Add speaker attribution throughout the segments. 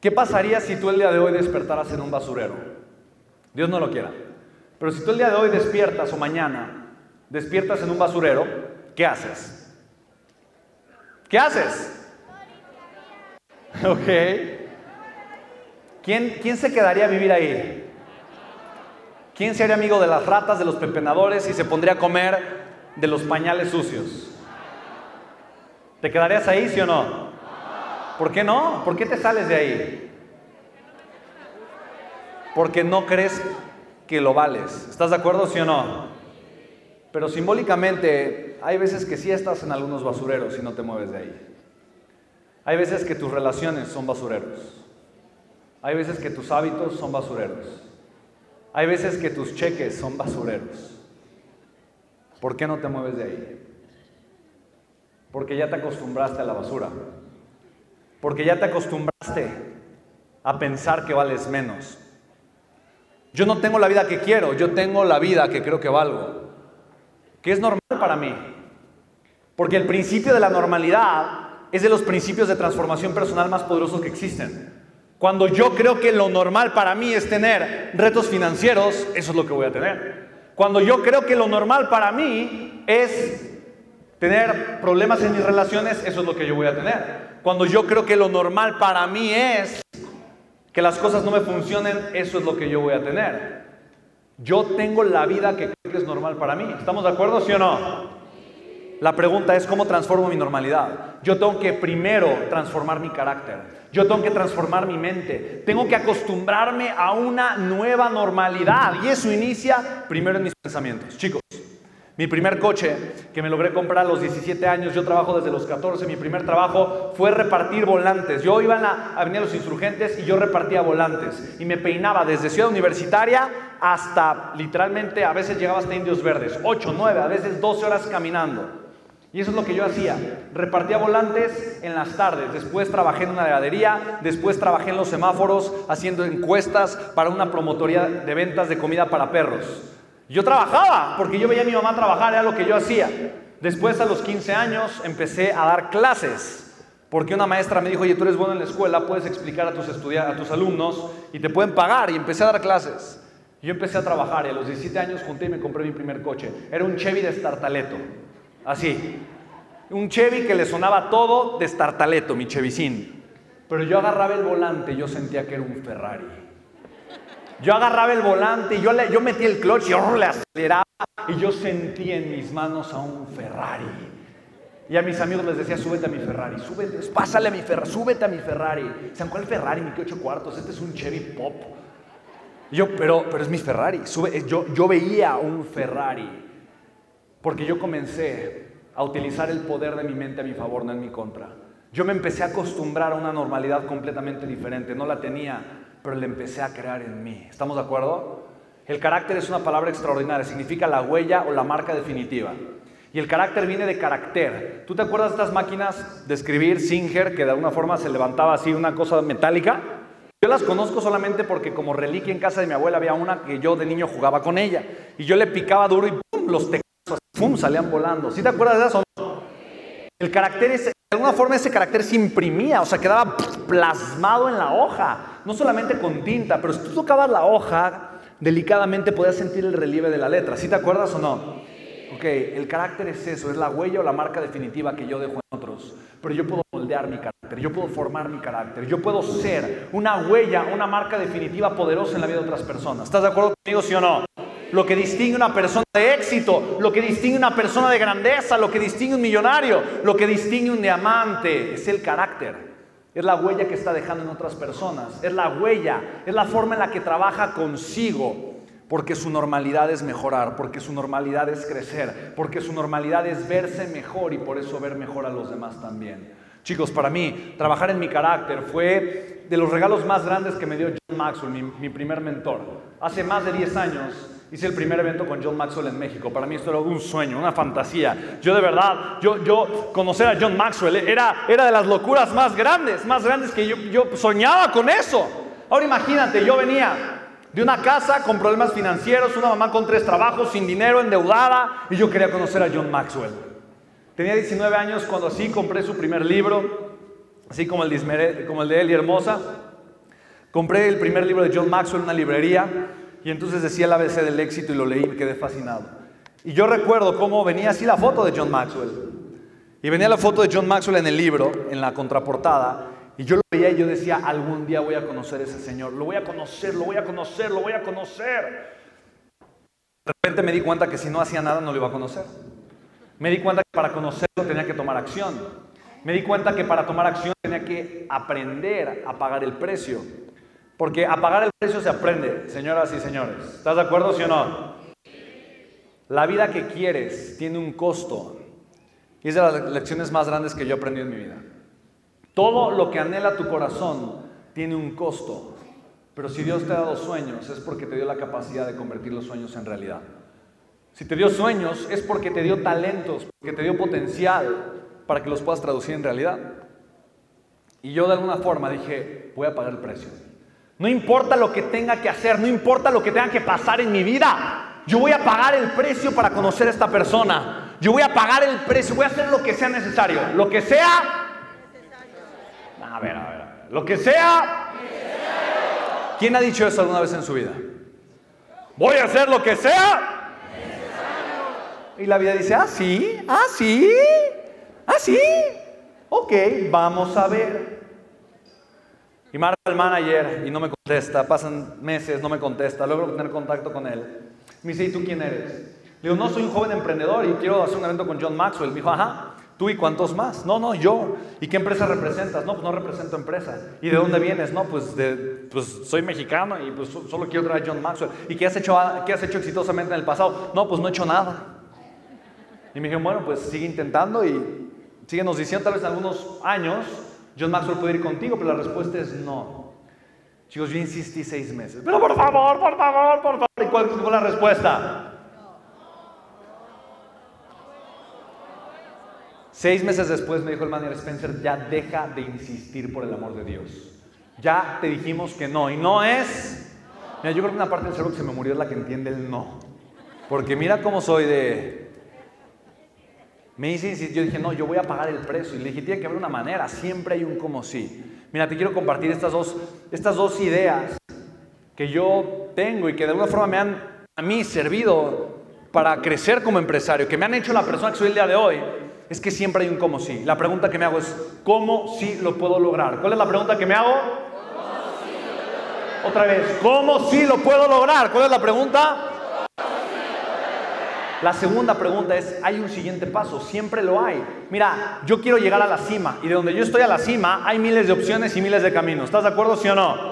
Speaker 1: ¿Qué pasaría si tú el día de hoy despertaras en un basurero? Dios no lo quiera. Pero si tú el día de hoy despiertas o mañana despiertas en un basurero, ¿qué haces? ¿Qué haces? Ok. ¿Quién, ¿Quién se quedaría a vivir ahí? ¿Quién sería amigo de las ratas, de los pepenadores y se pondría a comer de los pañales sucios? ¿Te quedarías ahí, sí o no? ¿Por qué no? ¿Por qué te sales de ahí? Porque no crees que lo vales. ¿Estás de acuerdo, sí o no? Pero simbólicamente hay veces que sí estás en algunos basureros y no te mueves de ahí. Hay veces que tus relaciones son basureros. Hay veces que tus hábitos son basureros. Hay veces que tus cheques son basureros. ¿Por qué no te mueves de ahí? Porque ya te acostumbraste a la basura. Porque ya te acostumbraste a pensar que vales menos. Yo no tengo la vida que quiero, yo tengo la vida que creo que valgo. Que es normal para mí. Porque el principio de la normalidad es de los principios de transformación personal más poderosos que existen. Cuando yo creo que lo normal para mí es tener retos financieros, eso es lo que voy a tener. Cuando yo creo que lo normal para mí es tener problemas en mis relaciones, eso es lo que yo voy a tener. Cuando yo creo que lo normal para mí es que las cosas no me funcionen, eso es lo que yo voy a tener. Yo tengo la vida que creo que es normal para mí. ¿Estamos de acuerdo, sí o no? La pregunta es cómo transformo mi normalidad. Yo tengo que primero transformar mi carácter. Yo tengo que transformar mi mente. Tengo que acostumbrarme a una nueva normalidad. Y eso inicia primero en mis pensamientos. Chicos, mi primer coche que me logré comprar a los 17 años, yo trabajo desde los 14, mi primer trabajo fue repartir volantes. Yo iba a la Avenida Los Insurgentes y yo repartía volantes. Y me peinaba desde Ciudad Universitaria hasta literalmente, a veces llegaba hasta Indios Verdes, 8, 9, a veces 12 horas caminando. Y eso es lo que yo hacía. Repartía volantes en las tardes. Después trabajé en una heladería. Después trabajé en los semáforos haciendo encuestas para una promotoría de ventas de comida para perros. Yo trabajaba porque yo veía a mi mamá trabajar, era lo que yo hacía. Después a los 15 años empecé a dar clases. Porque una maestra me dijo, oye, tú eres bueno en la escuela, puedes explicar a tus, a tus alumnos y te pueden pagar. Y empecé a dar clases. Yo empecé a trabajar y a los 17 años junté y me compré mi primer coche. Era un Chevy de Estartaleto. Así. Un Chevy que le sonaba todo de estartaleto, mi Chevicín. Pero yo agarraba el volante y yo sentía que era un Ferrari. Yo agarraba el volante y yo, le, yo metía el clutch y yo le aceleraba y yo sentía en mis manos a un Ferrari. Y a mis amigos les decía, súbete a mi Ferrari, súbete, pásale a mi Ferrari, súbete a mi Ferrari. ¿Saben cuál Ferrari? Mi que ocho cuartos, este es un Chevy Pop. yo, pero, pero es mi Ferrari. Sube, yo, yo veía un Ferrari. Porque yo comencé a utilizar el poder de mi mente a mi favor, no en mi contra. Yo me empecé a acostumbrar a una normalidad completamente diferente. No la tenía, pero la empecé a crear en mí. ¿Estamos de acuerdo? El carácter es una palabra extraordinaria. Significa la huella o la marca definitiva. Y el carácter viene de carácter. ¿Tú te acuerdas de estas máquinas de escribir Singer que de alguna forma se levantaba así una cosa metálica? Yo las conozco solamente porque como reliquia en casa de mi abuela había una que yo de niño jugaba con ella. Y yo le picaba duro y ¡pum! los ¡Pum! salían volando. ¿Sí te acuerdas de eso? El carácter, de alguna forma ese carácter se imprimía, o sea, quedaba plasmado en la hoja, no solamente con tinta, pero si tú tocabas la hoja, delicadamente podías sentir el relieve de la letra. ¿Sí te acuerdas o no? Ok, el carácter es eso, es la huella o la marca definitiva que yo dejo en otros. Pero yo puedo moldear mi carácter, yo puedo formar mi carácter, yo puedo ser una huella, una marca definitiva poderosa en la vida de otras personas. ¿Estás de acuerdo conmigo, sí o no? lo que distingue una persona de éxito, lo que distingue una persona de grandeza, lo que distingue un millonario, lo que distingue un diamante, es el carácter. Es la huella que está dejando en otras personas, es la huella, es la forma en la que trabaja consigo, porque su normalidad es mejorar, porque su normalidad es crecer, porque su normalidad es verse mejor y por eso ver mejor a los demás también. Chicos, para mí, trabajar en mi carácter fue de los regalos más grandes que me dio John Maxwell, mi, mi primer mentor. Hace más de 10 años Hice el primer evento con John Maxwell en México. Para mí esto era un sueño, una fantasía. Yo de verdad, yo, yo conocer a John Maxwell era, era de las locuras más grandes, más grandes que yo, yo soñaba con eso. Ahora imagínate, yo venía de una casa con problemas financieros, una mamá con tres trabajos, sin dinero, endeudada, y yo quería conocer a John Maxwell. Tenía 19 años cuando así compré su primer libro, así como el, como el de y Hermosa. Compré el primer libro de John Maxwell en una librería y entonces decía el ABC del éxito y lo leí y me quedé fascinado. Y yo recuerdo cómo venía así la foto de John Maxwell. Y venía la foto de John Maxwell en el libro, en la contraportada, y yo lo veía y yo decía, algún día voy a conocer a ese señor, lo voy a conocer, lo voy a conocer, lo voy a conocer. De repente me di cuenta que si no hacía nada no lo iba a conocer. Me di cuenta que para conocerlo tenía que tomar acción. Me di cuenta que para tomar acción tenía que aprender a pagar el precio. Porque a pagar el precio se aprende, señoras y señores. ¿Estás de acuerdo, sí o no? La vida que quieres tiene un costo. Y es de las lecciones más grandes que yo he aprendido en mi vida. Todo lo que anhela tu corazón tiene un costo. Pero si Dios te ha dado sueños es porque te dio la capacidad de convertir los sueños en realidad. Si te dio sueños es porque te dio talentos, porque te dio potencial para que los puedas traducir en realidad. Y yo de alguna forma dije, voy a pagar el precio. No importa lo que tenga que hacer, no importa lo que tenga que pasar en mi vida. Yo voy a pagar el precio para conocer a esta persona. Yo voy a pagar el precio, voy a hacer lo que sea necesario. Lo que sea... A ver, a ver, Lo que sea... ¿Quién ha dicho eso alguna vez en su vida? Voy a hacer lo que sea. Y la vida dice, ah, sí, ah, sí, ah, sí. Ok, vamos a ver. Y marca el manager y no me contesta, pasan meses, no me contesta, logro tener contacto con él. Me dice, ¿y tú quién eres? Le digo, no, soy un joven emprendedor y quiero hacer un evento con John Maxwell. Me dijo, ajá, ¿tú y cuántos más? No, no, yo. ¿Y qué empresa representas? No, pues no represento empresa. ¿Y de dónde vienes? No, pues, de, pues soy mexicano y pues solo quiero traer a John Maxwell. ¿Y qué has, hecho, qué has hecho exitosamente en el pasado? No, pues no he hecho nada. Y me dijeron, bueno, pues sigue intentando y nos diciendo tal vez en algunos años John Maxwell puede ir contigo, pero la respuesta es no. Chicos, yo insistí seis meses. Pero por favor, por favor, por favor. ¿Y cuál fue la respuesta? Seis meses después me dijo el manager Spencer, ya deja de insistir por el amor de Dios. Ya te dijimos que no. Y no es... Mira, yo creo que una parte del cerebro que se me murió es la que entiende el no. Porque mira cómo soy de... Me dice, yo dije, no, yo voy a pagar el precio. Y le dije, tiene que haber una manera, siempre hay un como sí. Mira, te quiero compartir estas dos, estas dos ideas que yo tengo y que de alguna forma me han a mí servido para crecer como empresario, que me han hecho la persona que soy el día de hoy, es que siempre hay un como sí. La pregunta que me hago es, ¿cómo sí lo puedo lograr? ¿Cuál es la pregunta que me hago? Otra vez, ¿cómo sí lo puedo lograr? ¿Cuál es la pregunta? La segunda pregunta es, ¿hay un siguiente paso? Siempre lo hay. Mira, yo quiero llegar a la cima y de donde yo estoy a la cima hay miles de opciones y miles de caminos. ¿Estás de acuerdo, sí o no?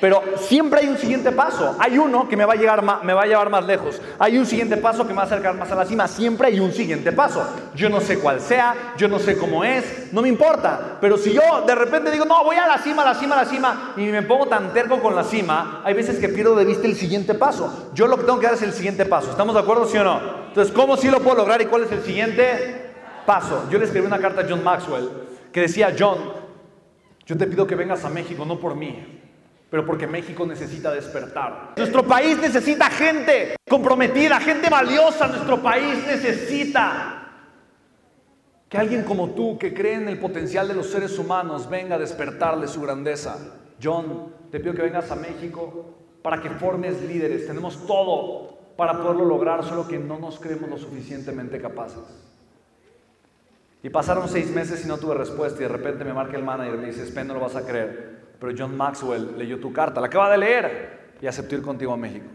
Speaker 1: Pero siempre hay un siguiente paso. Hay uno que me va, a llevar más lejos. Hay un siguiente paso que me va a acercar más a la cima. Siempre hay un siguiente paso. Yo no sé cuál sea, yo no sé cómo es, no me importa. Pero si yo de repente digo, no, voy a la cima, la cima, la cima, y me pongo tan terco con la cima, hay veces que pierdo de vista el siguiente paso. Yo lo que tengo que dar es el siguiente paso. ¿Estamos de acuerdo, sí o no? Entonces, ¿cómo sí lo puedo lograr y cuál es el siguiente paso? Yo le escribí una carta a John Maxwell que decía, John, yo te pido que vengas a México, no por mí, pero porque México necesita despertar. Nuestro país necesita gente comprometida, gente valiosa. Nuestro país necesita que alguien como tú, que cree en el potencial de los seres humanos, venga a despertarle su grandeza. John, te pido que vengas a México para que formes líderes. Tenemos todo para poderlo lograr, solo que no nos creemos lo suficientemente capaces. Y pasaron seis meses y no tuve respuesta y de repente me marca el manager y me dice, Spen, no lo vas a creer pero John Maxwell leyó tu carta, la acaba de leer y aceptó ir contigo a México.